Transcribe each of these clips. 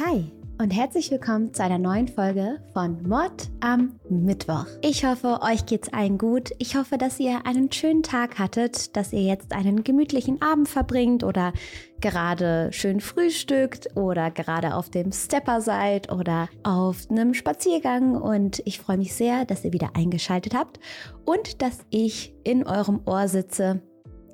Hi und herzlich willkommen zu einer neuen Folge von Mord am Mittwoch. Ich hoffe, euch geht's allen gut. Ich hoffe, dass ihr einen schönen Tag hattet, dass ihr jetzt einen gemütlichen Abend verbringt oder gerade schön frühstückt oder gerade auf dem Stepper seid oder auf einem Spaziergang und ich freue mich sehr, dass ihr wieder eingeschaltet habt und dass ich in eurem Ohr sitze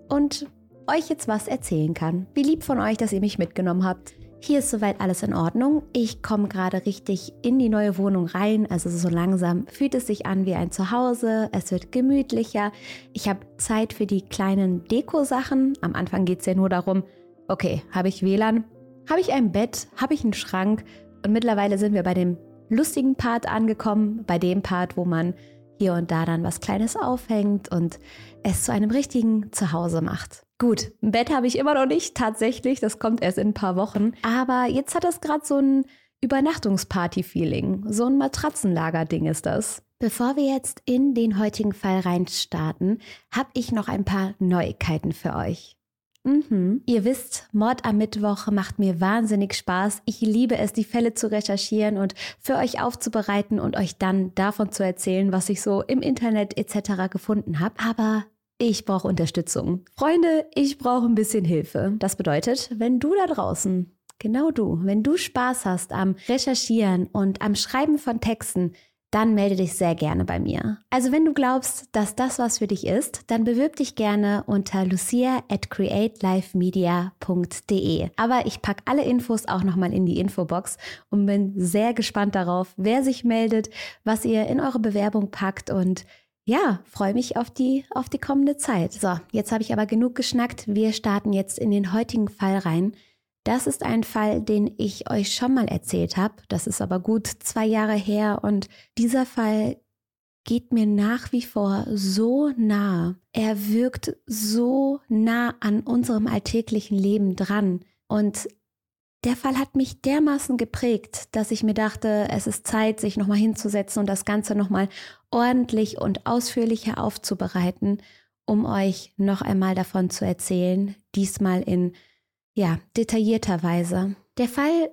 und euch jetzt was erzählen kann. Wie lieb von euch, dass ihr mich mitgenommen habt. Hier ist soweit alles in Ordnung. Ich komme gerade richtig in die neue Wohnung rein. Also so langsam fühlt es sich an wie ein Zuhause. Es wird gemütlicher. Ich habe Zeit für die kleinen Deko-Sachen. Am Anfang geht es ja nur darum, okay, habe ich WLAN? Habe ich ein Bett? Habe ich einen Schrank? Und mittlerweile sind wir bei dem lustigen Part angekommen, bei dem Part, wo man hier und da dann was Kleines aufhängt und es zu einem richtigen Zuhause macht. Gut, ein Bett habe ich immer noch nicht, tatsächlich, das kommt erst in ein paar Wochen. Aber jetzt hat es gerade so ein Übernachtungsparty-Feeling. So ein Matratzenlager-Ding ist das. Bevor wir jetzt in den heutigen Fall reinstarten, habe ich noch ein paar Neuigkeiten für euch. Mhm. Ihr wisst, Mord am Mittwoch macht mir wahnsinnig Spaß. Ich liebe es, die Fälle zu recherchieren und für euch aufzubereiten und euch dann davon zu erzählen, was ich so im Internet etc. gefunden habe. Aber ich brauche Unterstützung. Freunde, ich brauche ein bisschen Hilfe. Das bedeutet, wenn du da draußen, genau du, wenn du Spaß hast am Recherchieren und am Schreiben von Texten, dann melde dich sehr gerne bei mir. Also wenn du glaubst, dass das was für dich ist, dann bewirb dich gerne unter lucia at createlifemedia.de. Aber ich packe alle Infos auch nochmal in die Infobox und bin sehr gespannt darauf, wer sich meldet, was ihr in eure Bewerbung packt und ja, freue mich auf die, auf die kommende Zeit. So, jetzt habe ich aber genug geschnackt. Wir starten jetzt in den heutigen Fall rein. Das ist ein Fall, den ich euch schon mal erzählt habe. Das ist aber gut zwei Jahre her und dieser Fall geht mir nach wie vor so nah. Er wirkt so nah an unserem alltäglichen Leben dran. Und der Fall hat mich dermaßen geprägt, dass ich mir dachte, es ist Zeit, sich nochmal hinzusetzen und das Ganze nochmal ordentlich und ausführlicher aufzubereiten, um euch noch einmal davon zu erzählen, diesmal in ja, detaillierter Weise. Der Fall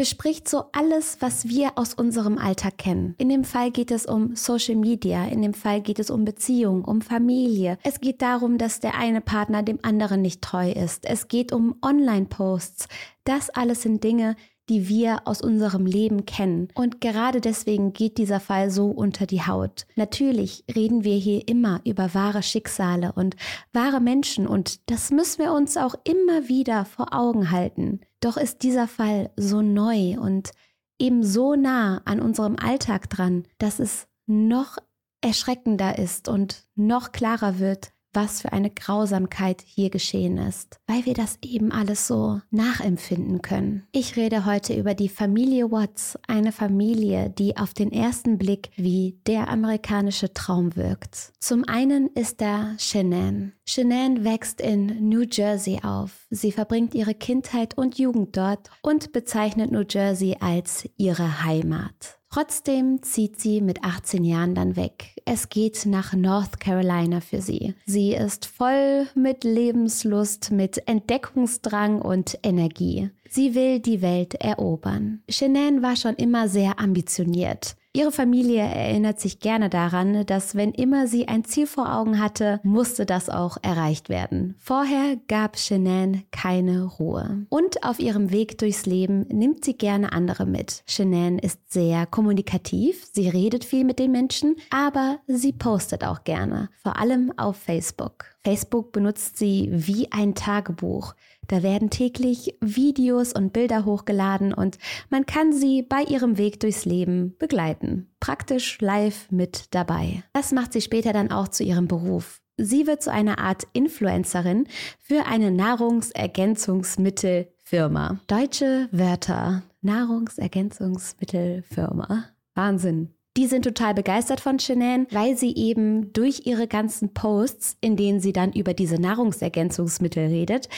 bespricht so alles, was wir aus unserem Alltag kennen. In dem Fall geht es um Social Media, in dem Fall geht es um Beziehung, um Familie. Es geht darum, dass der eine Partner dem anderen nicht treu ist. Es geht um Online-Posts. Das alles sind Dinge, die wir aus unserem Leben kennen. Und gerade deswegen geht dieser Fall so unter die Haut. Natürlich reden wir hier immer über wahre Schicksale und wahre Menschen und das müssen wir uns auch immer wieder vor Augen halten. Doch ist dieser Fall so neu und eben so nah an unserem Alltag dran, dass es noch erschreckender ist und noch klarer wird, was für eine Grausamkeit hier geschehen ist, weil wir das eben alles so nachempfinden können. Ich rede heute über die Familie Watts, eine Familie, die auf den ersten Blick wie der amerikanische Traum wirkt. Zum einen ist da Shanann. Shanann wächst in New Jersey auf. Sie verbringt ihre Kindheit und Jugend dort und bezeichnet New Jersey als ihre Heimat. Trotzdem zieht sie mit 18 Jahren dann weg. Es geht nach North Carolina für sie. Sie ist voll mit Lebenslust, mit Entdeckungsdrang und Energie. Sie will die Welt erobern. Shanann war schon immer sehr ambitioniert. Ihre Familie erinnert sich gerne daran, dass wenn immer sie ein Ziel vor Augen hatte, musste das auch erreicht werden. Vorher gab Shanann keine Ruhe. Und auf ihrem Weg durchs Leben nimmt sie gerne andere mit. Shanann ist sehr kommunikativ, sie redet viel mit den Menschen, aber sie postet auch gerne, vor allem auf Facebook. Facebook benutzt sie wie ein Tagebuch. Da werden täglich Videos und Bilder hochgeladen und man kann sie bei ihrem Weg durchs Leben begleiten. Praktisch live mit dabei. Das macht sie später dann auch zu ihrem Beruf. Sie wird zu einer Art Influencerin für eine Nahrungsergänzungsmittelfirma. Deutsche Wörter. Nahrungsergänzungsmittelfirma. Wahnsinn. Die sind total begeistert von Shanann, weil sie eben durch ihre ganzen Posts, in denen sie dann über diese Nahrungsergänzungsmittel redet,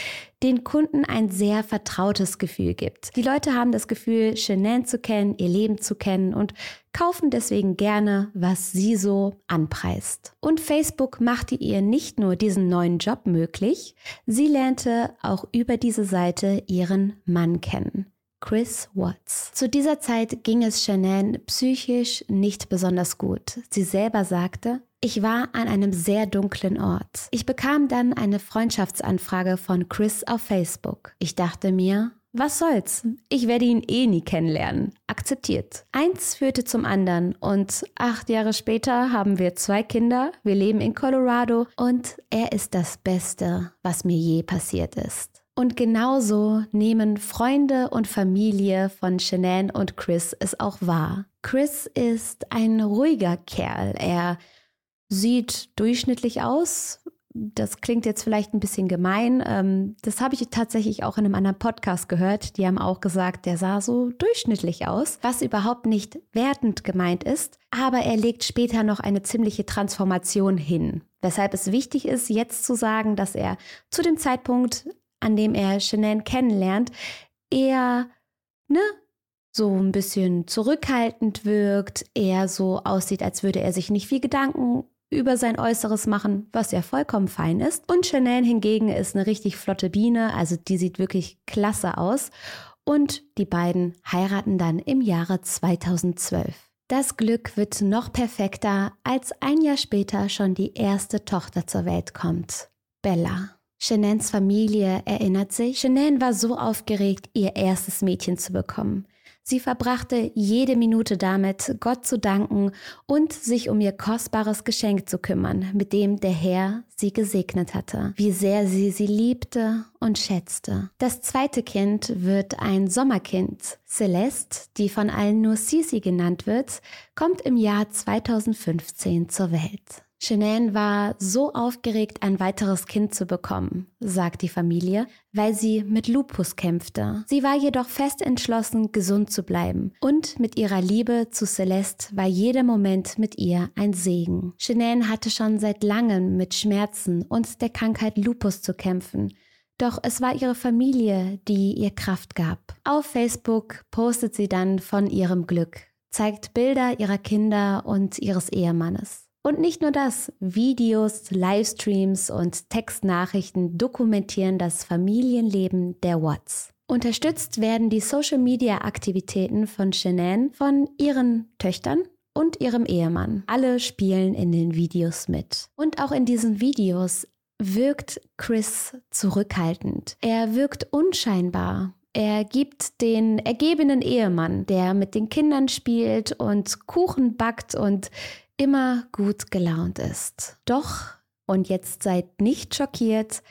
den Kunden ein sehr vertrautes Gefühl gibt. Die Leute haben das Gefühl, Shanann zu kennen, ihr Leben zu kennen und kaufen deswegen gerne, was sie so anpreist. Und Facebook machte ihr nicht nur diesen neuen Job möglich, sie lernte auch über diese Seite ihren Mann kennen. Chris Watts. Zu dieser Zeit ging es Shanann psychisch nicht besonders gut. Sie selber sagte, ich war an einem sehr dunklen Ort. Ich bekam dann eine Freundschaftsanfrage von Chris auf Facebook. Ich dachte mir, was soll's? Ich werde ihn eh nie kennenlernen. Akzeptiert. Eins führte zum anderen und acht Jahre später haben wir zwei Kinder, wir leben in Colorado und er ist das Beste, was mir je passiert ist. Und genauso nehmen Freunde und Familie von Shanann und Chris es auch wahr. Chris ist ein ruhiger Kerl. Er sieht durchschnittlich aus, das klingt jetzt vielleicht ein bisschen gemein. Ähm, das habe ich tatsächlich auch in einem anderen Podcast gehört. Die haben auch gesagt, der sah so durchschnittlich aus, was überhaupt nicht wertend gemeint ist. Aber er legt später noch eine ziemliche Transformation hin. Weshalb es wichtig ist, jetzt zu sagen, dass er zu dem Zeitpunkt, an dem er Shanann kennenlernt, eher, ne, so ein bisschen zurückhaltend wirkt, eher so aussieht, als würde er sich nicht viel Gedanken über sein Äußeres machen, was ja vollkommen fein ist. Und Chanel hingegen ist eine richtig flotte Biene, also die sieht wirklich klasse aus. Und die beiden heiraten dann im Jahre 2012. Das Glück wird noch perfekter, als ein Jahr später schon die erste Tochter zur Welt kommt. Bella. Shanans Familie erinnert sich, Shanann war so aufgeregt, ihr erstes Mädchen zu bekommen. Sie verbrachte jede Minute damit, Gott zu danken und sich um ihr kostbares Geschenk zu kümmern, mit dem der Herr sie gesegnet hatte, wie sehr sie sie liebte und schätzte. Das zweite Kind wird ein Sommerkind. Celeste, die von allen nur Sisi genannt wird, kommt im Jahr 2015 zur Welt. Shanann war so aufgeregt, ein weiteres Kind zu bekommen, sagt die Familie, weil sie mit Lupus kämpfte. Sie war jedoch fest entschlossen, gesund zu bleiben. Und mit ihrer Liebe zu Celeste war jeder Moment mit ihr ein Segen. Shanann hatte schon seit langem mit Schmerzen und der Krankheit Lupus zu kämpfen. Doch es war ihre Familie, die ihr Kraft gab. Auf Facebook postet sie dann von ihrem Glück, zeigt Bilder ihrer Kinder und ihres Ehemannes. Und nicht nur das, Videos, Livestreams und Textnachrichten dokumentieren das Familienleben der Watts. Unterstützt werden die Social-Media-Aktivitäten von Shanann von ihren Töchtern und ihrem Ehemann. Alle spielen in den Videos mit. Und auch in diesen Videos wirkt Chris zurückhaltend. Er wirkt unscheinbar. Er gibt den ergebenen Ehemann, der mit den Kindern spielt und Kuchen backt und immer gut gelaunt ist. Doch, und jetzt seid nicht schockiert,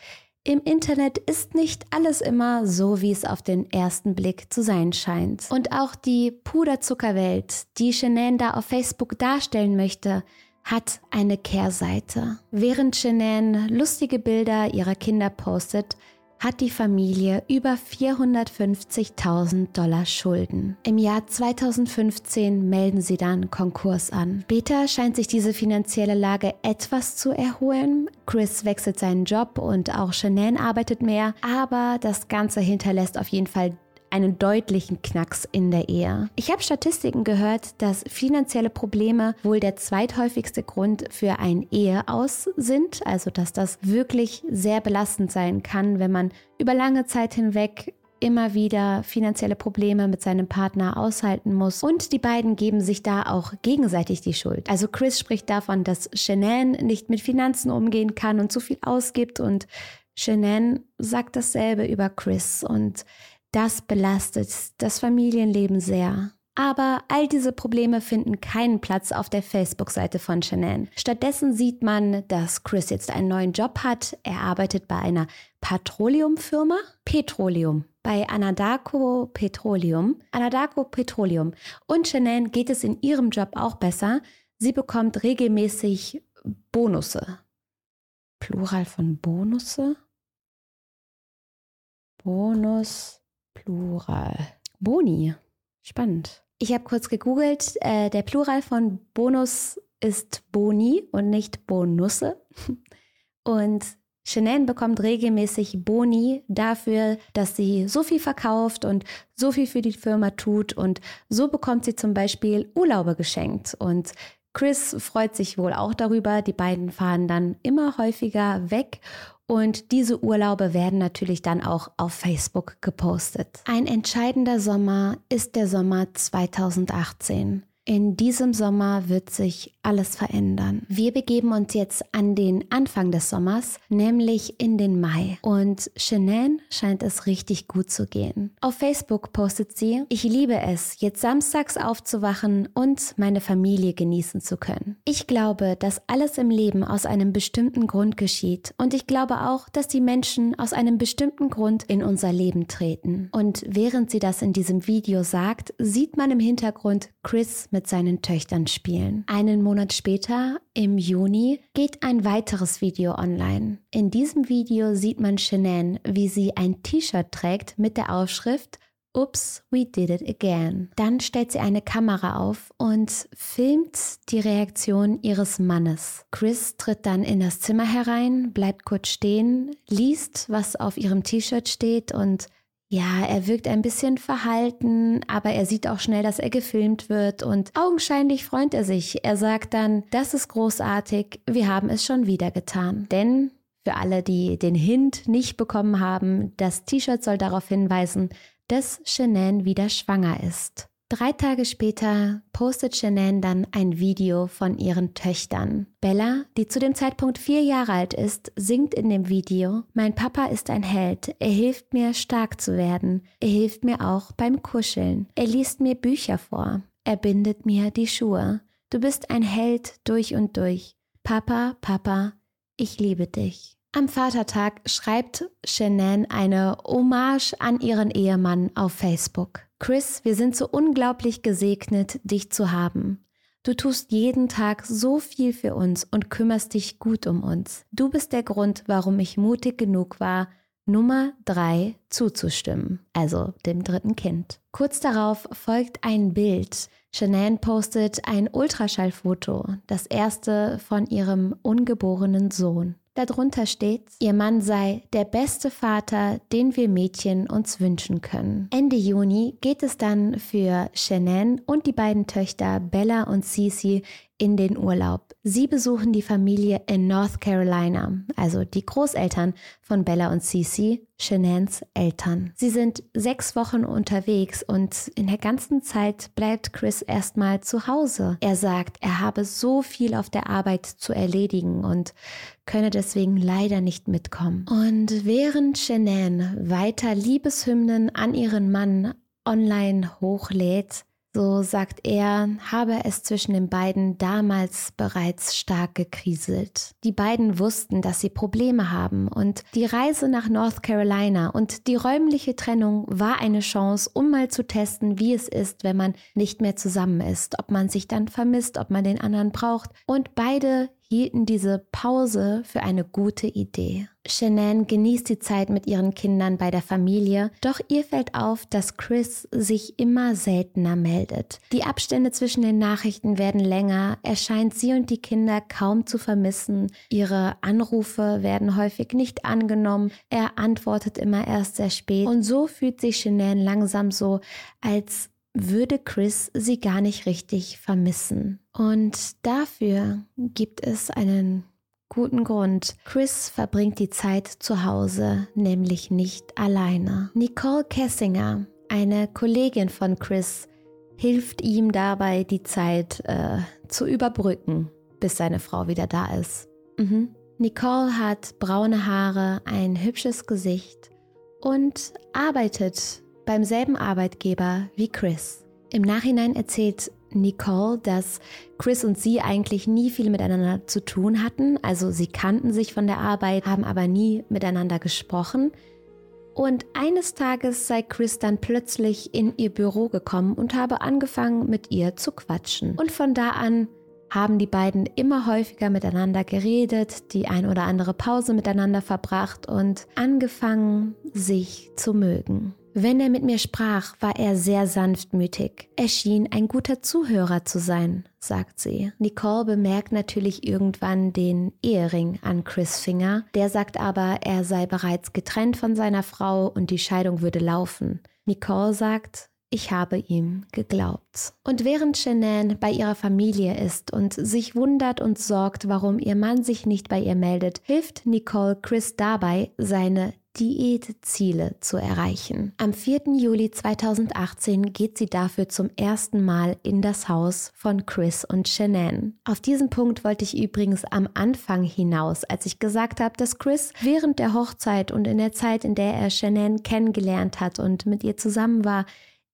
im Internet ist nicht alles immer so, wie es auf den ersten Blick zu sein scheint. Und auch die Puderzuckerwelt, die Shanann da auf Facebook darstellen möchte, hat eine Kehrseite. Während Shanann lustige Bilder ihrer Kinder postet, hat die Familie über 450.000 Dollar Schulden. Im Jahr 2015 melden sie dann Konkurs an. Später scheint sich diese finanzielle Lage etwas zu erholen. Chris wechselt seinen Job und auch Shanann arbeitet mehr, aber das Ganze hinterlässt auf jeden Fall einen deutlichen Knacks in der Ehe. Ich habe Statistiken gehört, dass finanzielle Probleme wohl der zweithäufigste Grund für ein Eheaus sind, also dass das wirklich sehr belastend sein kann, wenn man über lange Zeit hinweg immer wieder finanzielle Probleme mit seinem Partner aushalten muss. Und die beiden geben sich da auch gegenseitig die Schuld. Also Chris spricht davon, dass Shanann nicht mit Finanzen umgehen kann und zu viel ausgibt und Shanann sagt dasselbe über Chris und das belastet das Familienleben sehr. Aber all diese Probleme finden keinen Platz auf der Facebook-Seite von Shanann. Stattdessen sieht man, dass Chris jetzt einen neuen Job hat. Er arbeitet bei einer Petroleumfirma. Petroleum. Bei Anadarko Petroleum. Anadarko Petroleum. Und Shanann geht es in ihrem Job auch besser. Sie bekommt regelmäßig Bonusse. Plural von Bonusse? Bonus. Plural. Boni. Spannend. Ich habe kurz gegoogelt. Äh, der Plural von Bonus ist Boni und nicht Bonusse. Und Shanann bekommt regelmäßig Boni dafür, dass sie so viel verkauft und so viel für die Firma tut. Und so bekommt sie zum Beispiel Urlaube geschenkt. Und Chris freut sich wohl auch darüber. Die beiden fahren dann immer häufiger weg Und diese Urlaube werden natürlich dann auch auf Facebook gepostet. Ein entscheidender Sommer ist der Sommer 2018. In diesem Sommer wird sich alles verändern. Wir begeben uns jetzt an den Anfang des Sommers, nämlich in den Mai. Und Shanann scheint es richtig gut zu gehen. Auf Facebook postet sie, ich liebe es, jetzt samstags aufzuwachen und meine Familie genießen zu können. Ich glaube, dass alles im Leben aus einem bestimmten Grund geschieht. Und ich glaube auch, dass die Menschen aus einem bestimmten Grund in unser Leben treten. Und während sie das in diesem Video sagt, sieht man im Hintergrund Chris mit seinen Töchtern spielen. Einen Monat später, im Juni, geht ein weiteres Video online. In diesem Video sieht man Shanann, wie sie ein T-Shirt trägt mit der Aufschrift Ups, we did it again. Dann stellt sie eine Kamera auf und filmt die Reaktion ihres Mannes. Chris tritt dann in das Zimmer herein, bleibt kurz stehen, liest, was auf ihrem T-Shirt steht und ja, er wirkt ein bisschen verhalten, aber er sieht auch schnell, dass er gefilmt wird und augenscheinlich freut er sich. Er sagt dann, das ist großartig, wir haben es schon wieder getan. Denn für alle, die den Hint nicht bekommen haben, das T-Shirt soll darauf hinweisen, dass Shanann wieder schwanger ist. Drei Tage später postet Shanann dann ein Video von ihren Töchtern. Bella, die zu dem Zeitpunkt vier Jahre alt ist, singt in dem Video, Mein Papa ist ein Held, er hilft mir stark zu werden, er hilft mir auch beim Kuscheln, er liest mir Bücher vor, er bindet mir die Schuhe. Du bist ein Held durch und durch. Papa, Papa, ich liebe dich. Am Vatertag schreibt Shanann eine Hommage an ihren Ehemann auf Facebook. Chris, wir sind so unglaublich gesegnet, dich zu haben. Du tust jeden Tag so viel für uns und kümmerst dich gut um uns. Du bist der Grund, warum ich mutig genug war, Nummer 3 zuzustimmen, also dem dritten Kind. Kurz darauf folgt ein Bild. Shanann postet ein Ultraschallfoto, das erste von ihrem ungeborenen Sohn. Darunter steht, ihr Mann sei der beste Vater, den wir Mädchen uns wünschen können. Ende Juni geht es dann für Shannon und die beiden Töchter Bella und Cece in den Urlaub. Sie besuchen die Familie in North Carolina, also die Großeltern von Bella und Cece, Shanans Eltern. Sie sind sechs Wochen unterwegs und in der ganzen Zeit bleibt Chris erstmal zu Hause. Er sagt, er habe so viel auf der Arbeit zu erledigen und könne deswegen leider nicht mitkommen. Und während Shanann weiter Liebeshymnen an ihren Mann online hochlädt, so sagt er, habe es zwischen den beiden damals bereits stark gekriselt. Die beiden wussten, dass sie Probleme haben und die Reise nach North Carolina und die räumliche Trennung war eine Chance, um mal zu testen, wie es ist, wenn man nicht mehr zusammen ist, ob man sich dann vermisst, ob man den anderen braucht. Und beide hielten diese Pause für eine gute Idee. Shanann genießt die Zeit mit ihren Kindern bei der Familie, doch ihr fällt auf, dass Chris sich immer seltener meldet. Die Abstände zwischen den Nachrichten werden länger, er scheint sie und die Kinder kaum zu vermissen, ihre Anrufe werden häufig nicht angenommen, er antwortet immer erst sehr spät. Und so fühlt sich Shanann langsam so, als würde Chris sie gar nicht richtig vermissen. Und dafür gibt es einen guten Grund. Chris verbringt die Zeit zu Hause, nämlich nicht alleine. Nicole Kessinger, eine Kollegin von Chris, hilft ihm dabei, die Zeit äh, zu überbrücken, bis seine Frau wieder da ist. Mhm. Nicole hat braune Haare, ein hübsches Gesicht und arbeitet beim selben Arbeitgeber wie Chris. Im Nachhinein erzählt Nicole, dass Chris und sie eigentlich nie viel miteinander zu tun hatten. Also sie kannten sich von der Arbeit, haben aber nie miteinander gesprochen. Und eines Tages sei Chris dann plötzlich in ihr Büro gekommen und habe angefangen mit ihr zu quatschen. Und von da an haben die beiden immer häufiger miteinander geredet, die ein oder andere Pause miteinander verbracht und angefangen, sich zu mögen. Wenn er mit mir sprach, war er sehr sanftmütig. Er schien ein guter Zuhörer zu sein, sagt sie. Nicole bemerkt natürlich irgendwann den Ehering an Chris Finger. Der sagt aber, er sei bereits getrennt von seiner Frau und die Scheidung würde laufen. Nicole sagt, ich habe ihm geglaubt. Und während Shanann bei ihrer Familie ist und sich wundert und sorgt, warum ihr Mann sich nicht bei ihr meldet, hilft Nicole Chris dabei, seine Diätziele zu erreichen. Am 4. Juli 2018 geht sie dafür zum ersten Mal in das Haus von Chris und Shanann. Auf diesen Punkt wollte ich übrigens am Anfang hinaus, als ich gesagt habe, dass Chris während der Hochzeit und in der Zeit, in der er Shanann kennengelernt hat und mit ihr zusammen war,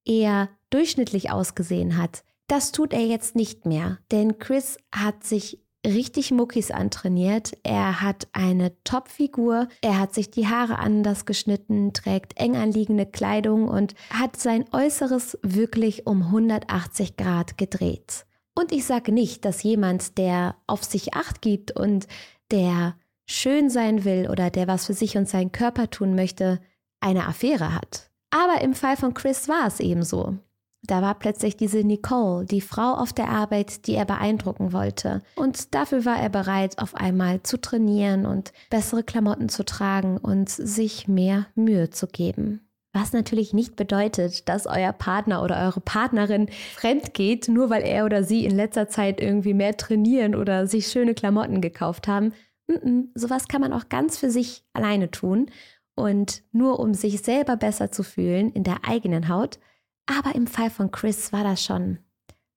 eher durchschnittlich ausgesehen hat. Das tut er jetzt nicht mehr, denn Chris hat sich richtig Muckis antrainiert. Er hat eine Top-Figur, er hat sich die Haare anders geschnitten, trägt eng anliegende Kleidung und hat sein Äußeres wirklich um 180 Grad gedreht. Und ich sage nicht, dass jemand, der auf sich acht gibt und der schön sein will oder der was für sich und seinen Körper tun möchte, eine Affäre hat. Aber im Fall von Chris war es eben so. Da war plötzlich diese Nicole, die Frau auf der Arbeit, die er beeindrucken wollte. Und dafür war er bereit, auf einmal zu trainieren und bessere Klamotten zu tragen und sich mehr Mühe zu geben. Was natürlich nicht bedeutet, dass euer Partner oder eure Partnerin fremd geht, nur weil er oder sie in letzter Zeit irgendwie mehr trainieren oder sich schöne Klamotten gekauft haben. Mm -mm, sowas kann man auch ganz für sich alleine tun und nur um sich selber besser zu fühlen in der eigenen Haut. Aber im Fall von Chris war das schon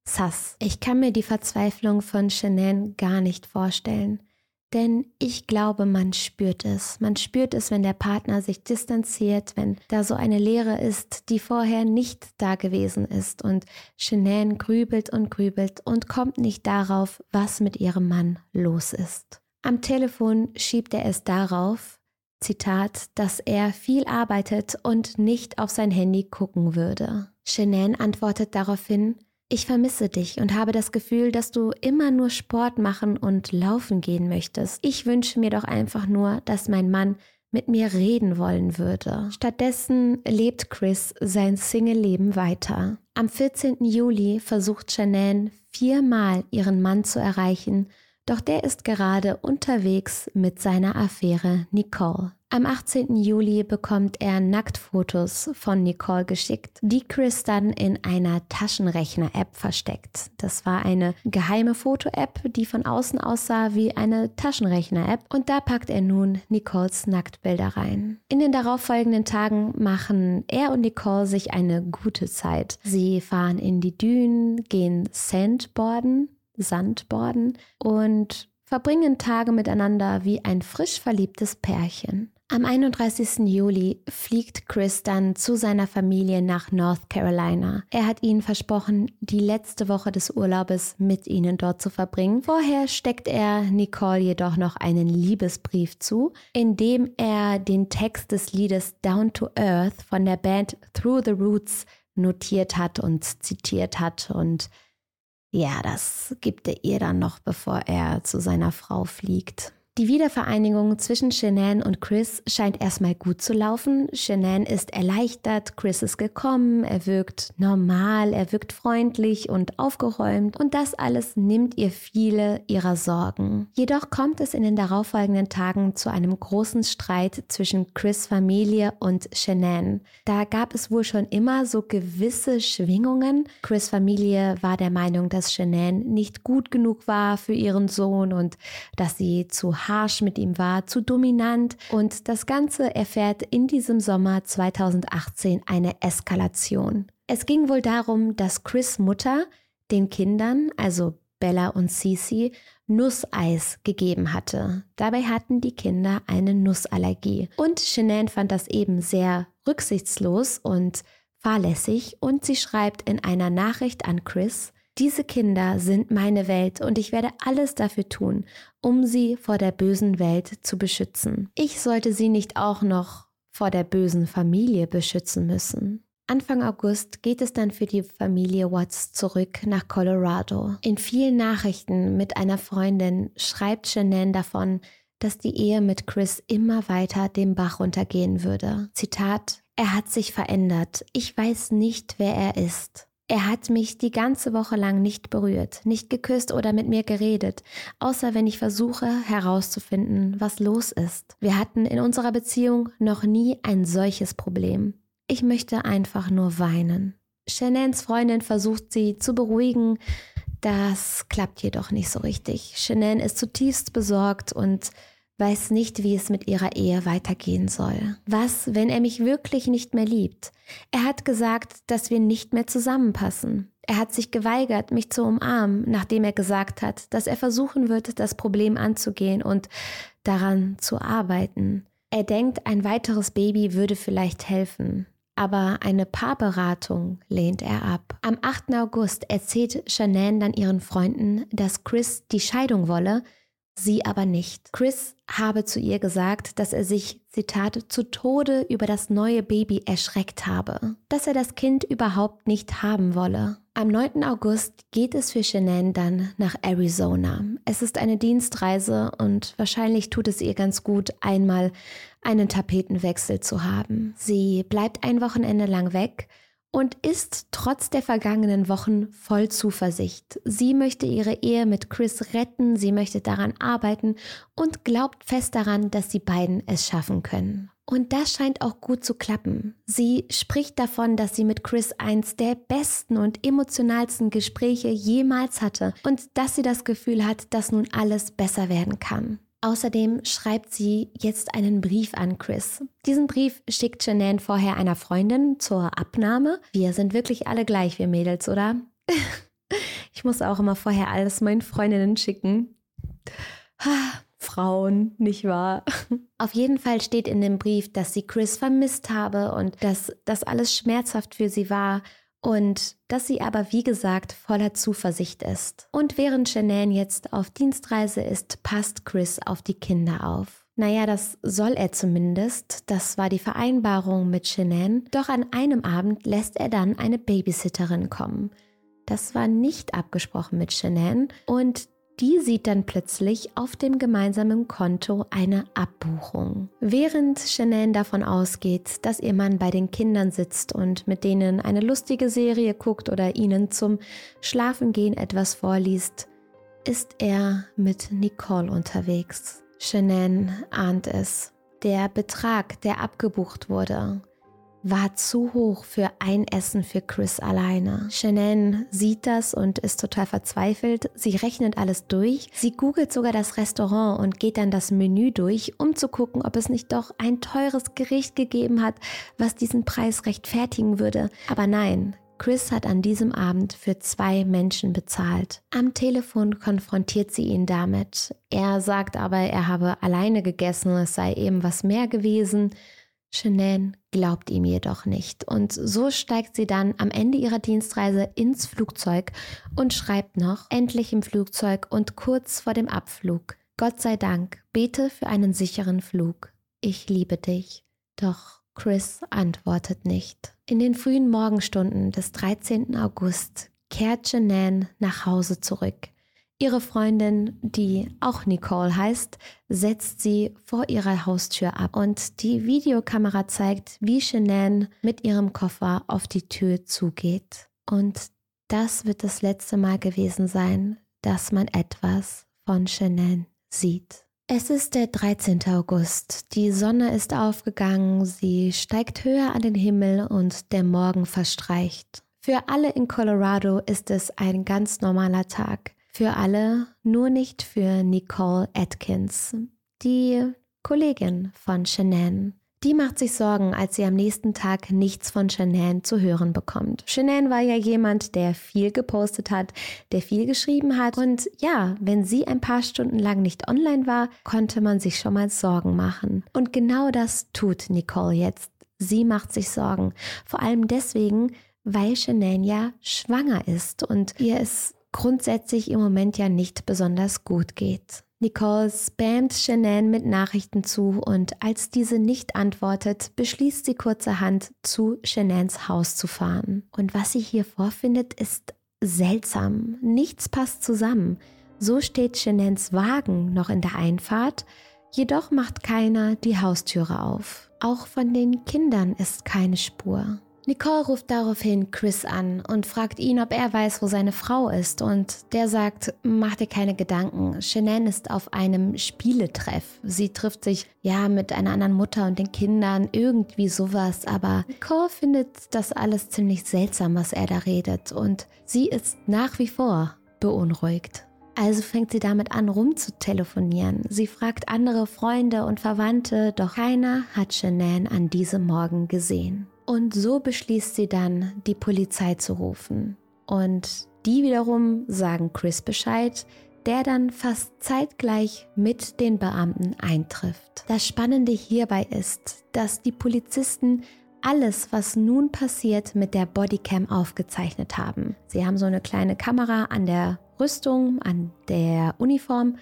sass. Ich kann mir die Verzweiflung von Shanann gar nicht vorstellen. Denn ich glaube, man spürt es. Man spürt es, wenn der Partner sich distanziert, wenn da so eine Leere ist, die vorher nicht da gewesen ist. Und Shanann grübelt und grübelt und kommt nicht darauf, was mit ihrem Mann los ist. Am Telefon schiebt er es darauf, Zitat, dass er viel arbeitet und nicht auf sein Handy gucken würde. Shanann antwortet daraufhin, ich vermisse dich und habe das Gefühl, dass du immer nur Sport machen und laufen gehen möchtest. Ich wünsche mir doch einfach nur, dass mein Mann mit mir reden wollen würde. Stattdessen lebt Chris sein Single-Leben weiter. Am 14. Juli versucht Shanann viermal ihren Mann zu erreichen doch der ist gerade unterwegs mit seiner Affäre Nicole. Am 18. Juli bekommt er Nacktfotos von Nicole geschickt, die Chris dann in einer Taschenrechner-App versteckt. Das war eine geheime Foto-App, die von außen aussah wie eine Taschenrechner-App und da packt er nun Nicoles Nacktbilder rein. In den darauffolgenden Tagen machen er und Nicole sich eine gute Zeit. Sie fahren in die Dünen, gehen Sandboarden, Sandborden und verbringen Tage miteinander wie ein frisch verliebtes Pärchen. Am 31. Juli fliegt Chris dann zu seiner Familie nach North Carolina. Er hat ihnen versprochen, die letzte Woche des Urlaubes mit ihnen dort zu verbringen. Vorher steckt er Nicole jedoch noch einen Liebesbrief zu, in dem er den Text des Liedes Down to Earth von der Band Through the Roots notiert hat und zitiert hat und ja, das gibt er ihr dann noch, bevor er zu seiner Frau fliegt. Die Wiedervereinigung zwischen Shanann und Chris scheint erstmal gut zu laufen. Shanann ist erleichtert, Chris ist gekommen, er wirkt normal, er wirkt freundlich und aufgeräumt und das alles nimmt ihr viele ihrer Sorgen. Jedoch kommt es in den darauffolgenden Tagen zu einem großen Streit zwischen Chris Familie und Shanann. Da gab es wohl schon immer so gewisse Schwingungen. Chris Familie war der Meinung, dass Shanann nicht gut genug war für ihren Sohn und dass sie zu harsh mit ihm war, zu dominant und das Ganze erfährt in diesem Sommer 2018 eine Eskalation. Es ging wohl darum, dass Chris Mutter den Kindern, also Bella und Cece, Nusseis gegeben hatte. Dabei hatten die Kinder eine Nussallergie. Und Shanann fand das eben sehr rücksichtslos und fahrlässig und sie schreibt in einer Nachricht an Chris, diese Kinder sind meine Welt und ich werde alles dafür tun, um sie vor der bösen Welt zu beschützen. Ich sollte sie nicht auch noch vor der bösen Familie beschützen müssen. Anfang August geht es dann für die Familie Watts zurück nach Colorado. In vielen Nachrichten mit einer Freundin schreibt Shanann davon, dass die Ehe mit Chris immer weiter den Bach runtergehen würde. Zitat, er hat sich verändert. Ich weiß nicht, wer er ist. Er hat mich die ganze Woche lang nicht berührt, nicht geküsst oder mit mir geredet, außer wenn ich versuche herauszufinden, was los ist. Wir hatten in unserer Beziehung noch nie ein solches Problem. Ich möchte einfach nur weinen. Shanans Freundin versucht sie zu beruhigen. Das klappt jedoch nicht so richtig. Shanann ist zutiefst besorgt und weiß nicht, wie es mit ihrer Ehe weitergehen soll. Was, wenn er mich wirklich nicht mehr liebt? Er hat gesagt, dass wir nicht mehr zusammenpassen. Er hat sich geweigert, mich zu umarmen, nachdem er gesagt hat, dass er versuchen wird, das Problem anzugehen und daran zu arbeiten. Er denkt, ein weiteres Baby würde vielleicht helfen. Aber eine Paarberatung lehnt er ab. Am 8. August erzählt Shanann dann ihren Freunden, dass Chris die Scheidung wolle, sie aber nicht. Chris habe zu ihr gesagt, dass er sich, Zitat, zu Tode über das neue Baby erschreckt habe, dass er das Kind überhaupt nicht haben wolle. Am 9. August geht es für Shanann dann nach Arizona. Es ist eine Dienstreise und wahrscheinlich tut es ihr ganz gut, einmal einen Tapetenwechsel zu haben. Sie bleibt ein Wochenende lang weg und ist trotz der vergangenen Wochen voll Zuversicht. Sie möchte ihre Ehe mit Chris retten, sie möchte daran arbeiten und glaubt fest daran, dass die beiden es schaffen können. Und das scheint auch gut zu klappen. Sie spricht davon, dass sie mit Chris eins der besten und emotionalsten Gespräche jemals hatte und dass sie das Gefühl hat, dass nun alles besser werden kann. Außerdem schreibt sie jetzt einen Brief an Chris. Diesen Brief schickt Shanann vorher einer Freundin zur Abnahme. Wir sind wirklich alle gleich, wir Mädels, oder? ich muss auch immer vorher alles meinen Freundinnen schicken. Frauen, nicht wahr? Auf jeden Fall steht in dem Brief, dass sie Chris vermisst habe und dass das alles schmerzhaft für sie war und dass sie aber wie gesagt voller Zuversicht ist. Und während Shanann jetzt auf Dienstreise ist, passt Chris auf die Kinder auf. Naja, das soll er zumindest. Das war die Vereinbarung mit Shanann. Doch an einem Abend lässt er dann eine Babysitterin kommen. Das war nicht abgesprochen mit Shanann und die sieht dann plötzlich auf dem gemeinsamen Konto eine Abbuchung. Während Shanann davon ausgeht, dass ihr Mann bei den Kindern sitzt und mit denen eine lustige Serie guckt oder ihnen zum Schlafengehen etwas vorliest, ist er mit Nicole unterwegs. Shanann ahnt es. Der Betrag, der abgebucht wurde, war zu hoch für ein Essen für Chris alleine. Shannon sieht das und ist total verzweifelt. Sie rechnet alles durch. Sie googelt sogar das Restaurant und geht dann das Menü durch, um zu gucken, ob es nicht doch ein teures Gericht gegeben hat, was diesen Preis rechtfertigen würde. Aber nein, Chris hat an diesem Abend für zwei Menschen bezahlt. Am Telefon konfrontiert sie ihn damit. Er sagt aber, er habe alleine gegessen, es sei eben was mehr gewesen. Shanann glaubt ihm jedoch nicht und so steigt sie dann am Ende ihrer Dienstreise ins Flugzeug und schreibt noch, endlich im Flugzeug und kurz vor dem Abflug. Gott sei Dank, bete für einen sicheren Flug. Ich liebe dich. Doch Chris antwortet nicht. In den frühen Morgenstunden des 13. August kehrt Shanann nach Hause zurück. Ihre Freundin, die auch Nicole heißt, setzt sie vor ihrer Haustür ab und die Videokamera zeigt, wie Shanann mit ihrem Koffer auf die Tür zugeht. Und das wird das letzte Mal gewesen sein, dass man etwas von Shanann sieht. Es ist der 13. August. Die Sonne ist aufgegangen, sie steigt höher an den Himmel und der Morgen verstreicht. Für alle in Colorado ist es ein ganz normaler Tag. Für alle, nur nicht für Nicole Atkins, die Kollegin von Shanann. Die macht sich Sorgen, als sie am nächsten Tag nichts von Shanann zu hören bekommt. Shanann war ja jemand, der viel gepostet hat, der viel geschrieben hat. Und ja, wenn sie ein paar Stunden lang nicht online war, konnte man sich schon mal Sorgen machen. Und genau das tut Nicole jetzt. Sie macht sich Sorgen. Vor allem deswegen, weil Shanann ja schwanger ist und ihr es grundsätzlich im Moment ja nicht besonders gut geht. Nicole spammt Shanann mit Nachrichten zu und als diese nicht antwortet, beschließt sie kurzerhand zu Shananns Haus zu fahren. Und was sie hier vorfindet, ist seltsam. Nichts passt zusammen. So steht Shananns Wagen noch in der Einfahrt, jedoch macht keiner die Haustüre auf. Auch von den Kindern ist keine Spur. Nicole ruft daraufhin Chris an und fragt ihn, ob er weiß, wo seine Frau ist. Und der sagt, mach dir keine Gedanken. Shanann ist auf einem Spieletreff. Sie trifft sich ja mit einer anderen Mutter und den Kindern, irgendwie sowas. Aber Nicole findet das alles ziemlich seltsam, was er da redet. Und sie ist nach wie vor beunruhigt. Also fängt sie damit an, rumzutelefonieren. Sie fragt andere Freunde und Verwandte, doch keiner hat Shanann an diesem Morgen gesehen. Und so beschließt sie dann, die Polizei zu rufen. Und die wiederum sagen Chris Bescheid, der dann fast zeitgleich mit den Beamten eintrifft. Das Spannende hierbei ist, dass die Polizisten alles, was nun passiert, mit der Bodycam aufgezeichnet haben. Sie haben so eine kleine Kamera an der Rüstung, an der Uniform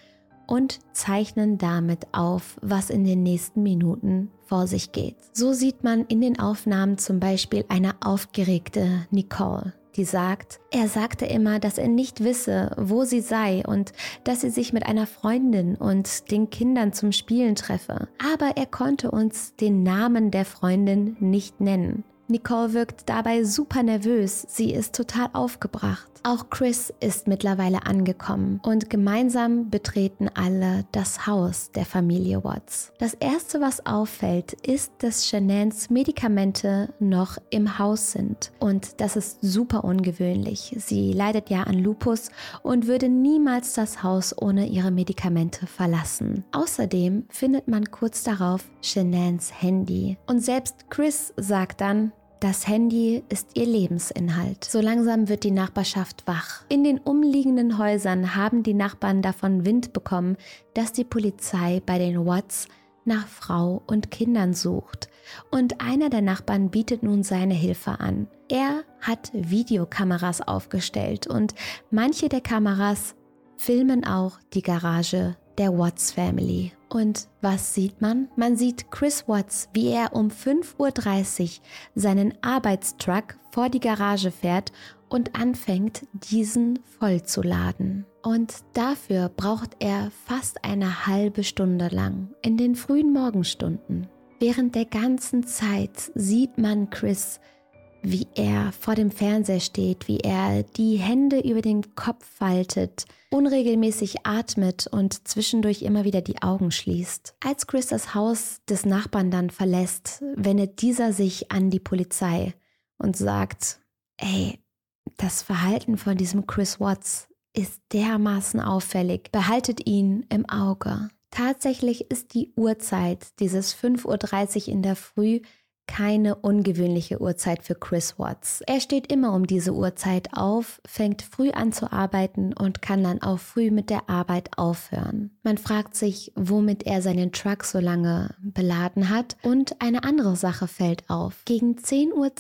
und zeichnen damit auf, was in den nächsten Minuten vor sich geht. So sieht man in den Aufnahmen zum Beispiel eine aufgeregte Nicole, die sagt, er sagte immer, dass er nicht wisse, wo sie sei und dass sie sich mit einer Freundin und den Kindern zum Spielen treffe. Aber er konnte uns den Namen der Freundin nicht nennen. Nicole wirkt dabei super nervös, sie ist total aufgebracht. Auch Chris ist mittlerweile angekommen und gemeinsam betreten alle das Haus der Familie Watts. Das erste, was auffällt, ist, dass Shanans Medikamente noch im Haus sind und das ist super ungewöhnlich. Sie leidet ja an Lupus und würde niemals das Haus ohne ihre Medikamente verlassen. Außerdem findet man kurz darauf Shanans Handy und selbst Chris sagt dann, das Handy ist ihr Lebensinhalt. So langsam wird die Nachbarschaft wach. In den umliegenden Häusern haben die Nachbarn davon Wind bekommen, dass die Polizei bei den Watts nach Frau und Kindern sucht. Und einer der Nachbarn bietet nun seine Hilfe an. Er hat Videokameras aufgestellt und manche der Kameras filmen auch die Garage der Watts Family. Und was sieht man? Man sieht Chris Watts, wie er um 5.30 Uhr seinen Arbeitstruck vor die Garage fährt und anfängt, diesen vollzuladen. Und dafür braucht er fast eine halbe Stunde lang in den frühen Morgenstunden. Während der ganzen Zeit sieht man Chris wie er vor dem Fernseher steht, wie er die Hände über den Kopf faltet, unregelmäßig atmet und zwischendurch immer wieder die Augen schließt. Als Chris das Haus des Nachbarn dann verlässt, wendet dieser sich an die Polizei und sagt, ey, das Verhalten von diesem Chris Watts ist dermaßen auffällig, behaltet ihn im Auge. Tatsächlich ist die Uhrzeit dieses 5.30 Uhr in der Früh keine ungewöhnliche Uhrzeit für Chris Watts. Er steht immer um diese Uhrzeit auf, fängt früh an zu arbeiten und kann dann auch früh mit der Arbeit aufhören. Man fragt sich, womit er seinen Truck so lange beladen hat und eine andere Sache fällt auf. Gegen 10.10 Uhr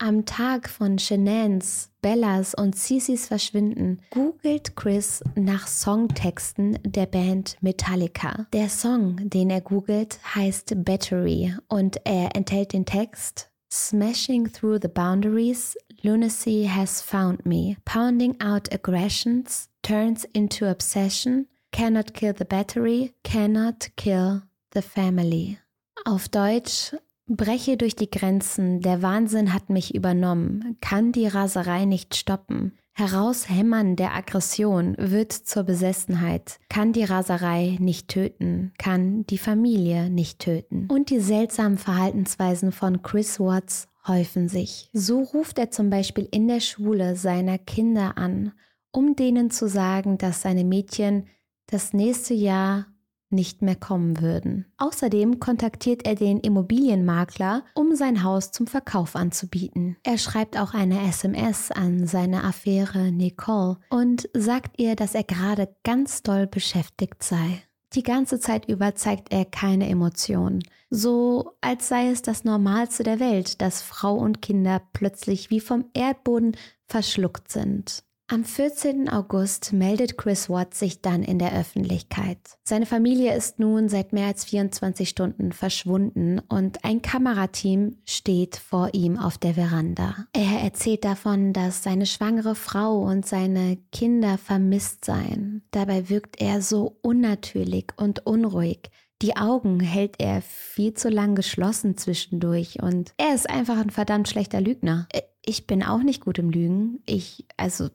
am Tag von Shenans, Bellas und Cicis Verschwinden googelt Chris nach Songtexten der Band Metallica. Der Song, den er googelt, heißt Battery und er enthält den Text Smashing through the boundaries, lunacy has found me. Pounding out aggressions turns into obsession. Cannot kill the battery, cannot kill the family. Auf Deutsch Breche durch die Grenzen, der Wahnsinn hat mich übernommen, kann die Raserei nicht stoppen. Heraushämmern der Aggression wird zur Besessenheit, kann die Raserei nicht töten, kann die Familie nicht töten. Und die seltsamen Verhaltensweisen von Chris Watts häufen sich. So ruft er zum Beispiel in der Schule seiner Kinder an, um denen zu sagen, dass seine Mädchen das nächste Jahr nicht mehr kommen würden. Außerdem kontaktiert er den Immobilienmakler, um sein Haus zum Verkauf anzubieten. Er schreibt auch eine SMS an seine Affäre Nicole und sagt ihr, dass er gerade ganz doll beschäftigt sei. Die ganze Zeit über zeigt er keine Emotionen, so als sei es das Normalste der Welt, dass Frau und Kinder plötzlich wie vom Erdboden verschluckt sind. Am 14. August meldet Chris Watts sich dann in der Öffentlichkeit. Seine Familie ist nun seit mehr als 24 Stunden verschwunden und ein Kamerateam steht vor ihm auf der Veranda. Er erzählt davon, dass seine schwangere Frau und seine Kinder vermisst seien. Dabei wirkt er so unnatürlich und unruhig, Die Augen hält er viel zu lang geschlossen zwischendurch und er ist einfach ein verdammt schlechter Lügner. Äh, ich bin auch nicht gut im Lügen. Ich, also,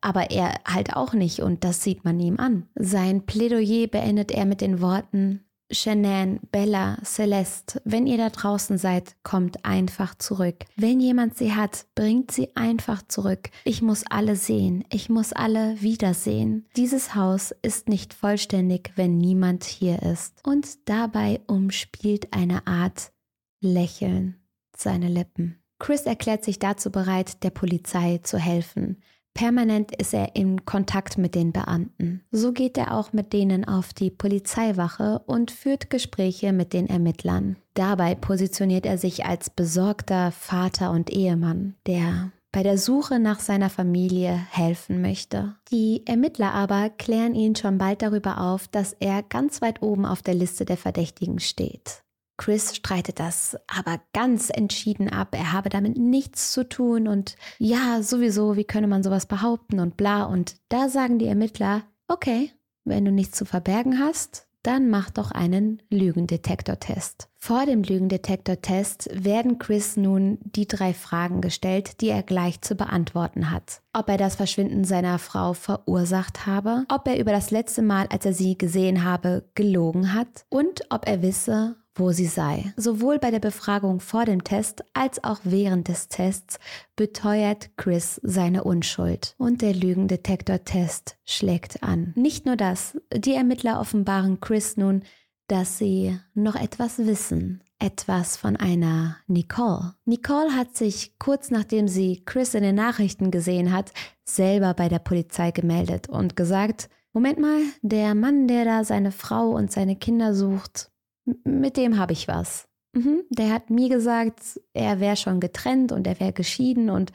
aber er halt auch nicht und das sieht man ihm an. Sein Plädoyer beendet er mit den Worten, Shanann, Bella, Celeste, wenn ihr da draußen seid, kommt einfach zurück. Wenn jemand sie hat, bringt sie einfach zurück. Ich muss alle sehen, ich muss alle wiedersehen. Dieses Haus ist nicht vollständig, wenn niemand hier ist. Und dabei umspielt eine Art Lächeln seine Lippen. Chris erklärt sich dazu bereit, der Polizei zu helfen. Permanent ist er in Kontakt mit den Beamten. So geht er auch mit denen auf die Polizeiwache und führt Gespräche mit den Ermittlern. Dabei positioniert er sich als besorgter Vater und Ehemann, der bei der Suche nach seiner Familie helfen möchte. Die Ermittler aber klären ihn schon bald darüber auf, dass er ganz weit oben auf der Liste der Verdächtigen steht. Chris streitet das aber ganz entschieden ab. Er habe damit nichts zu tun und ja, sowieso, wie könne man sowas behaupten und bla. Und da sagen die Ermittler, okay, wenn du nichts zu verbergen hast, dann mach doch einen Lügendetektortest. Vor dem Lügendetektortest werden Chris nun die drei Fragen gestellt, die er gleich zu beantworten hat. Ob er das Verschwinden seiner Frau verursacht habe, ob er über das letzte Mal, als er sie gesehen habe, gelogen hat und ob er wisse, wo sie sei. Sowohl bei der Befragung vor dem Test als auch während des Tests beteuert Chris seine Unschuld und der Lügendetektor-Test schlägt an. Nicht nur das, die Ermittler offenbaren Chris nun, dass sie noch etwas wissen, etwas von einer Nicole. Nicole hat sich kurz nachdem sie Chris in den Nachrichten gesehen hat, selber bei der Polizei gemeldet und gesagt, Moment mal, der Mann, der da seine Frau und seine Kinder sucht, mit dem habe ich was. Mhm. Der hat mir gesagt, er wäre schon getrennt und er wäre geschieden und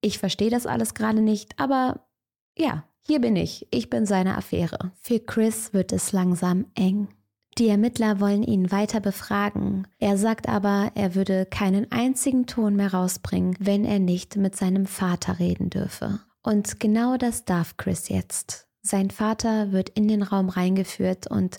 ich verstehe das alles gerade nicht, aber ja, hier bin ich. Ich bin seine Affäre. Für Chris wird es langsam eng. Die Ermittler wollen ihn weiter befragen. Er sagt aber, er würde keinen einzigen Ton mehr rausbringen, wenn er nicht mit seinem Vater reden dürfe. Und genau das darf Chris jetzt. Sein Vater wird in den Raum reingeführt und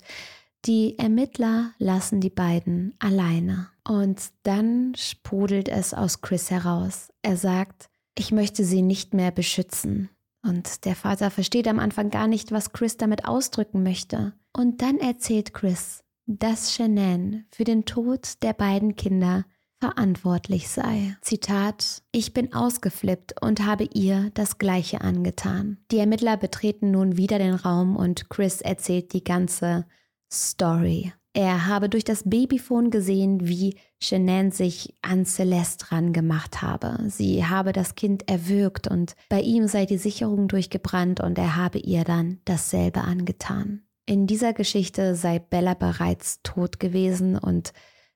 die Ermittler lassen die beiden alleine. Und dann sprudelt es aus Chris heraus. Er sagt, ich möchte sie nicht mehr beschützen. Und der Vater versteht am Anfang gar nicht, was Chris damit ausdrücken möchte. Und dann erzählt Chris, dass Shanann für den Tod der beiden Kinder verantwortlich sei. Zitat, ich bin ausgeflippt und habe ihr das gleiche angetan. Die Ermittler betreten nun wieder den Raum und Chris erzählt die ganze Story. Er habe durch das Babyphone gesehen, wie Shanann sich an Celeste rangemacht habe. Sie habe das Kind erwürgt und bei ihm sei die Sicherung durchgebrannt und er habe ihr dann dasselbe angetan. In dieser Geschichte sei Bella bereits tot gewesen und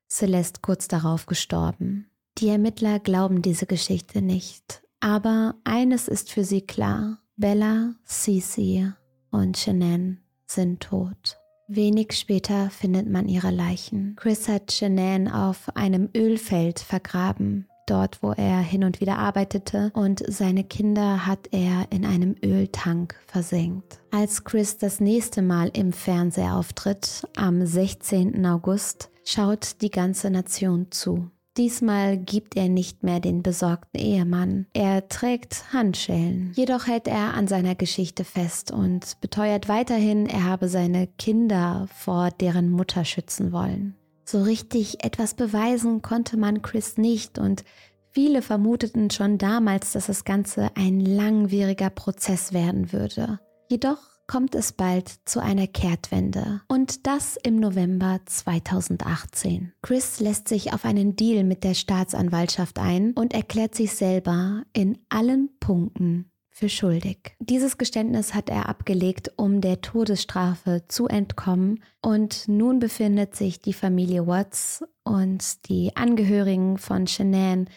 Celeste kurz darauf gestorben. Die Ermittler glauben diese Geschichte nicht. Aber eines ist für sie klar. Bella, Cece und Shanann sind tot. Wenig später findet man ihre Leichen. Chris hat Shanann auf einem Ölfeld vergraben, dort wo er hin und wieder arbeitete, und seine Kinder hat er in einem Öltank versenkt. Als Chris das nächste Mal im Fernseher auftritt, am 16. August, schaut die ganze Nation zu. Diesmal gibt er nicht mehr den besorgten Ehemann. Er trägt Handschellen. Jedoch hält er an seiner Geschichte fest und beteuert weiterhin, er habe seine Kinder vor deren Mutter schützen wollen. So richtig etwas beweisen konnte man Chris nicht und viele vermuteten schon damals, dass das Ganze ein langwieriger Prozess werden würde. Jedoch kommt es bald zu einer Kehrtwende und das im November 2018. Chris lässt sich auf einen Deal mit der Staatsanwaltschaft ein und erklärt sich selber in allen Punkten für schuldig. Dieses Geständnis hat er abgelegt, um der Todesstrafe zu entkommen und nun befindet sich die Familie Watts und die Angehörigen von Shanann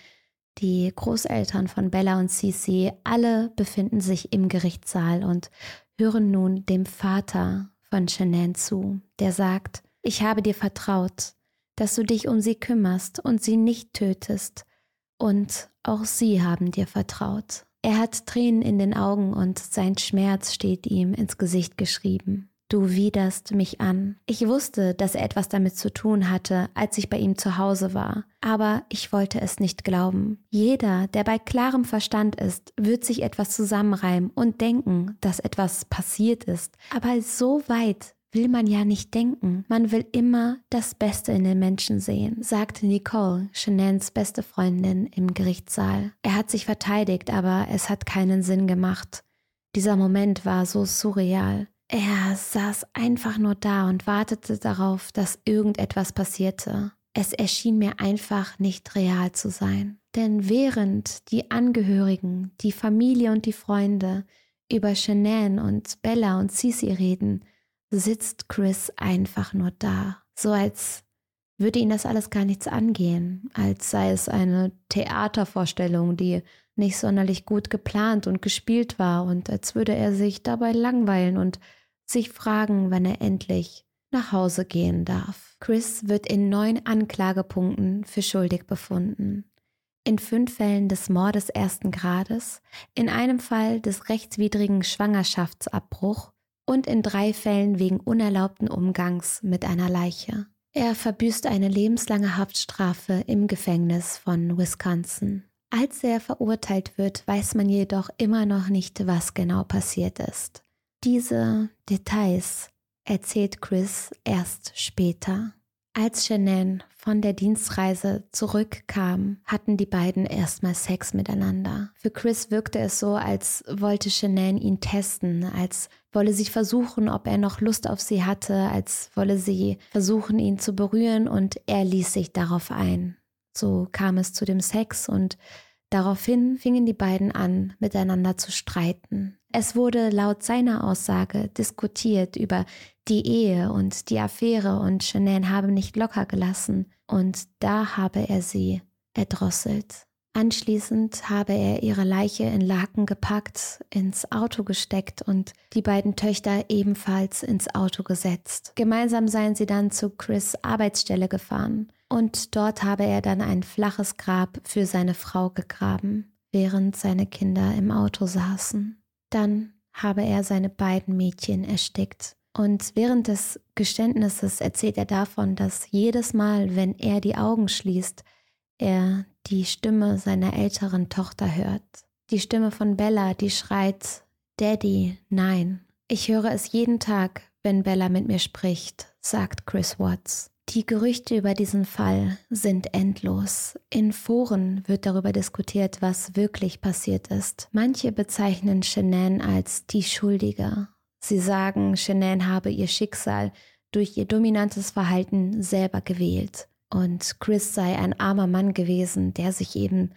die Großeltern von Bella und Cece, alle befinden sich im Gerichtssaal und hören nun dem Vater von Shanann zu, der sagt, ich habe dir vertraut, dass du dich um sie kümmerst und sie nicht tötest, und auch sie haben dir vertraut. Er hat Tränen in den Augen und sein Schmerz steht ihm ins Gesicht geschrieben. Du widerst mich an. Ich wusste, dass er etwas damit zu tun hatte, als ich bei ihm zu Hause war, aber ich wollte es nicht glauben. Jeder, der bei klarem Verstand ist, wird sich etwas zusammenreimen und denken, dass etwas passiert ist. Aber so weit will man ja nicht denken. Man will immer das Beste in den Menschen sehen, sagte Nicole, Shanans beste Freundin, im Gerichtssaal. Er hat sich verteidigt, aber es hat keinen Sinn gemacht. Dieser Moment war so surreal. Er saß einfach nur da und wartete darauf, dass irgendetwas passierte. Es erschien mir einfach nicht real zu sein. Denn während die Angehörigen, die Familie und die Freunde über Shanann und Bella und Cici reden, sitzt Chris einfach nur da, so als würde ihn das alles gar nichts angehen, als sei es eine Theatervorstellung, die nicht sonderlich gut geplant und gespielt war und als würde er sich dabei langweilen und sich fragen, wann er endlich nach Hause gehen darf. Chris wird in neun Anklagepunkten für schuldig befunden. In fünf Fällen des Mordes ersten Grades, in einem Fall des rechtswidrigen Schwangerschaftsabbruch und in drei Fällen wegen unerlaubten Umgangs mit einer Leiche. Er verbüßt eine lebenslange Haftstrafe im Gefängnis von Wisconsin. Als er verurteilt wird, weiß man jedoch immer noch nicht, was genau passiert ist. Diese Details erzählt Chris erst später. Als Shanann von der Dienstreise zurückkam, hatten die beiden erstmal Sex miteinander. Für Chris wirkte es so, als wollte Shanann ihn testen, als wolle sie versuchen, ob er noch Lust auf sie hatte, als wolle sie versuchen, ihn zu berühren und er ließ sich darauf ein. So kam es zu dem Sex und daraufhin fingen die beiden an, miteinander zu streiten. Es wurde laut seiner Aussage diskutiert über die Ehe und die Affäre und Chanel habe nicht locker gelassen und da habe er sie erdrosselt. Anschließend habe er ihre Leiche in Laken gepackt, ins Auto gesteckt und die beiden Töchter ebenfalls ins Auto gesetzt. Gemeinsam seien sie dann zu Chris Arbeitsstelle gefahren und dort habe er dann ein flaches Grab für seine Frau gegraben, während seine Kinder im Auto saßen. Dann habe er seine beiden Mädchen erstickt. Und während des Geständnisses erzählt er davon, dass jedes Mal, wenn er die Augen schließt, er die Stimme seiner älteren Tochter hört. Die Stimme von Bella, die schreit, Daddy, nein. Ich höre es jeden Tag, wenn Bella mit mir spricht, sagt Chris Watts. Die Gerüchte über diesen Fall sind endlos. In Foren wird darüber diskutiert, was wirklich passiert ist. Manche bezeichnen Shanann als die Schuldige. Sie sagen, Shanann habe ihr Schicksal durch ihr dominantes Verhalten selber gewählt. Und Chris sei ein armer Mann gewesen, der sich eben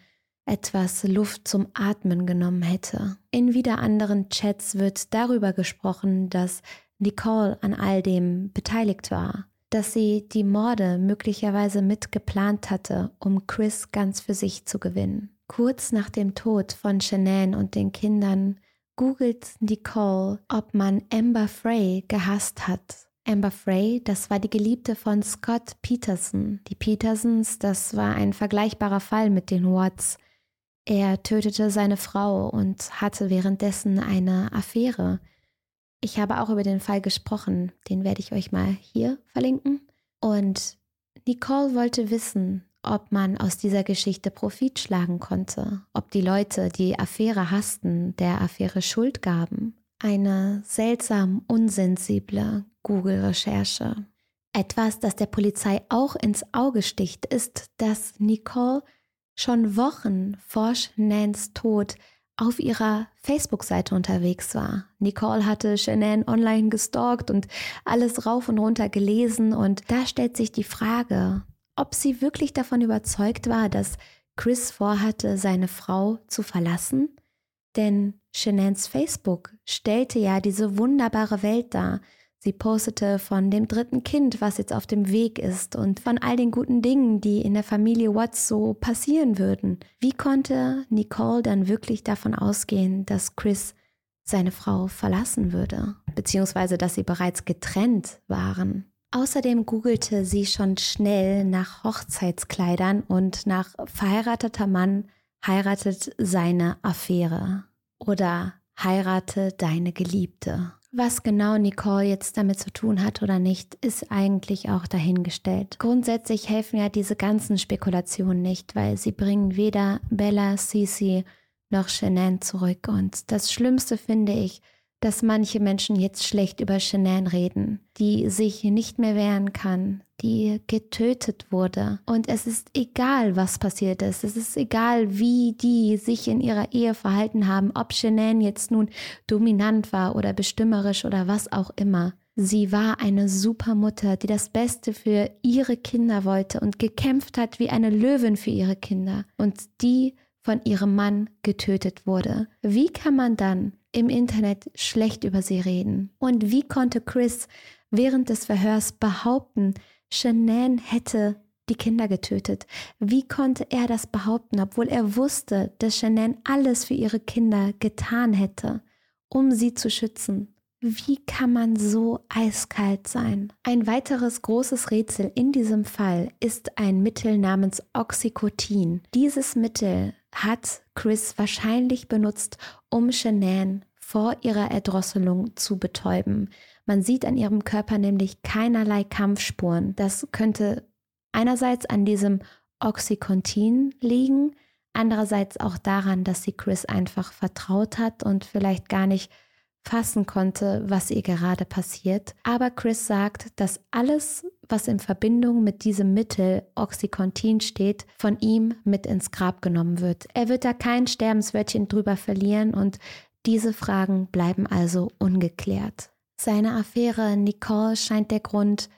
etwas Luft zum Atmen genommen hätte. In wieder anderen Chats wird darüber gesprochen, dass Nicole an all dem beteiligt war dass sie die Morde möglicherweise mitgeplant hatte, um Chris ganz für sich zu gewinnen. Kurz nach dem Tod von Shanann und den Kindern googelt Nicole, ob man Amber Frey gehasst hat. Amber Frey, das war die Geliebte von Scott Peterson. Die Petersons, das war ein vergleichbarer Fall mit den Watts. Er tötete seine Frau und hatte währenddessen eine Affäre ich habe auch über den Fall gesprochen, den werde ich euch mal hier verlinken. Und Nicole wollte wissen, ob man aus dieser Geschichte Profit schlagen konnte, ob die Leute, die Affäre hassten, der Affäre Schuld gaben. Eine seltsam unsensible Google-Recherche. Etwas, das der Polizei auch ins Auge sticht, ist, dass Nicole schon Wochen vor Nans Tod auf ihrer Facebook-Seite unterwegs war. Nicole hatte Shanann online gestalkt und alles rauf und runter gelesen und da stellt sich die Frage, ob sie wirklich davon überzeugt war, dass Chris vorhatte, seine Frau zu verlassen? Denn Shananns Facebook stellte ja diese wunderbare Welt dar, Sie postete von dem dritten Kind, was jetzt auf dem Weg ist und von all den guten Dingen, die in der Familie Watts so passieren würden. Wie konnte Nicole dann wirklich davon ausgehen, dass Chris seine Frau verlassen würde, beziehungsweise dass sie bereits getrennt waren? Außerdem googelte sie schon schnell nach Hochzeitskleidern und nach verheirateter Mann heiratet seine Affäre oder heirate deine Geliebte. Was genau Nicole jetzt damit zu tun hat oder nicht, ist eigentlich auch dahingestellt. Grundsätzlich helfen ja diese ganzen Spekulationen nicht, weil sie bringen weder Bella, Cece noch Shanann zurück. Und das Schlimmste finde ich, dass manche Menschen jetzt schlecht über Shanann reden, die sich nicht mehr wehren kann, die getötet wurde. Und es ist egal, was passiert ist. Es ist egal, wie die sich in ihrer Ehe verhalten haben, ob Shanann jetzt nun dominant war oder bestimmerisch oder was auch immer. Sie war eine super Mutter, die das Beste für ihre Kinder wollte und gekämpft hat wie eine Löwin für ihre Kinder. Und die von ihrem Mann getötet wurde. Wie kann man dann im Internet schlecht über sie reden? Und wie konnte Chris während des Verhörs behaupten, Shanann hätte die Kinder getötet? Wie konnte er das behaupten, obwohl er wusste, dass Shanann alles für ihre Kinder getan hätte, um sie zu schützen? Wie kann man so eiskalt sein? Ein weiteres großes Rätsel in diesem Fall ist ein Mittel namens Oxycotin. Dieses Mittel hat Chris wahrscheinlich benutzt, um Shanann vor ihrer Erdrosselung zu betäuben. Man sieht an ihrem Körper nämlich keinerlei Kampfspuren. Das könnte einerseits an diesem Oxycontin liegen, andererseits auch daran, dass sie Chris einfach vertraut hat und vielleicht gar nicht fassen konnte, was ihr gerade passiert. Aber Chris sagt, dass alles, was in Verbindung mit diesem Mittel Oxycontin steht, von ihm mit ins Grab genommen wird. Er wird da kein Sterbenswörtchen drüber verlieren und diese Fragen bleiben also ungeklärt. Seine Affäre Nicole scheint der Grund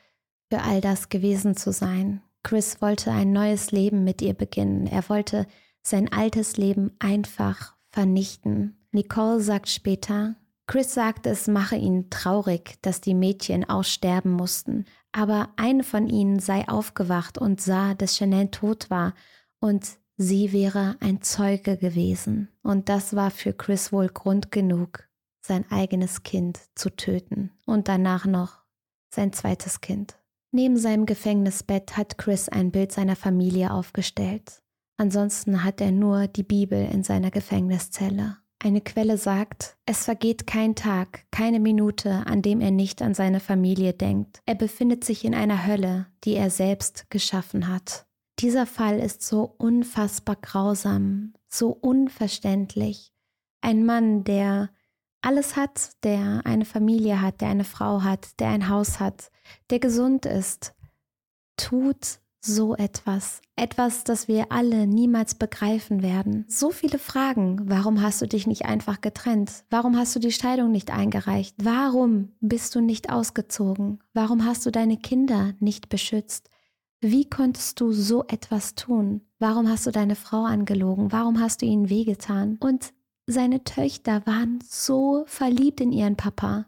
für all das gewesen zu sein. Chris wollte ein neues Leben mit ihr beginnen. Er wollte sein altes Leben einfach vernichten. Nicole sagt später, Chris sagt, es mache ihn traurig, dass die Mädchen aussterben mussten, aber eine von ihnen sei aufgewacht und sah, dass Chanel tot war und sie wäre ein Zeuge gewesen. Und das war für Chris wohl Grund genug, sein eigenes Kind zu töten und danach noch sein zweites Kind. Neben seinem Gefängnisbett hat Chris ein Bild seiner Familie aufgestellt. Ansonsten hat er nur die Bibel in seiner Gefängniszelle. Eine Quelle sagt, es vergeht kein Tag, keine Minute, an dem er nicht an seine Familie denkt. Er befindet sich in einer Hölle, die er selbst geschaffen hat. Dieser Fall ist so unfassbar grausam, so unverständlich. Ein Mann, der alles hat, der eine Familie hat, der eine Frau hat, der ein Haus hat, der gesund ist, tut so etwas. Etwas, das wir alle niemals begreifen werden. So viele Fragen. Warum hast du dich nicht einfach getrennt? Warum hast du die Scheidung nicht eingereicht? Warum bist du nicht ausgezogen? Warum hast du deine Kinder nicht beschützt? Wie konntest du so etwas tun? Warum hast du deine Frau angelogen? Warum hast du ihnen wehgetan? Und seine Töchter waren so verliebt in ihren Papa.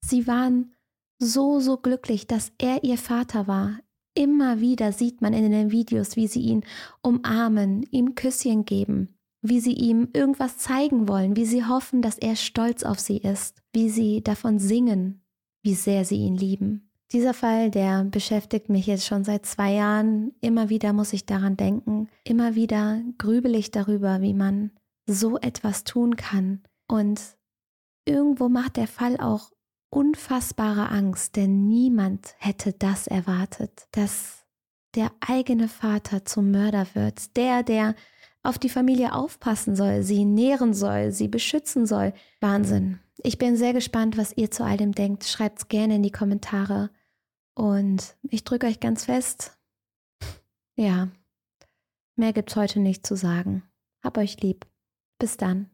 Sie waren so, so glücklich, dass er ihr Vater war. Immer wieder sieht man in den Videos, wie sie ihn umarmen, ihm Küsschen geben, wie sie ihm irgendwas zeigen wollen, wie sie hoffen, dass er stolz auf sie ist, wie sie davon singen, wie sehr sie ihn lieben. Dieser Fall, der beschäftigt mich jetzt schon seit zwei Jahren. Immer wieder muss ich daran denken. Immer wieder grübel ich darüber, wie man so etwas tun kann. Und irgendwo macht der Fall auch unfassbare Angst, denn niemand hätte das erwartet, dass der eigene Vater zum Mörder wird, der, der auf die Familie aufpassen soll, sie nähren soll, sie beschützen soll. Wahnsinn. Ich bin sehr gespannt, was ihr zu all dem denkt. Schreibt es gerne in die Kommentare. Und ich drücke euch ganz fest. Ja, mehr gibt's heute nicht zu sagen. Hab euch lieb. Bis dann.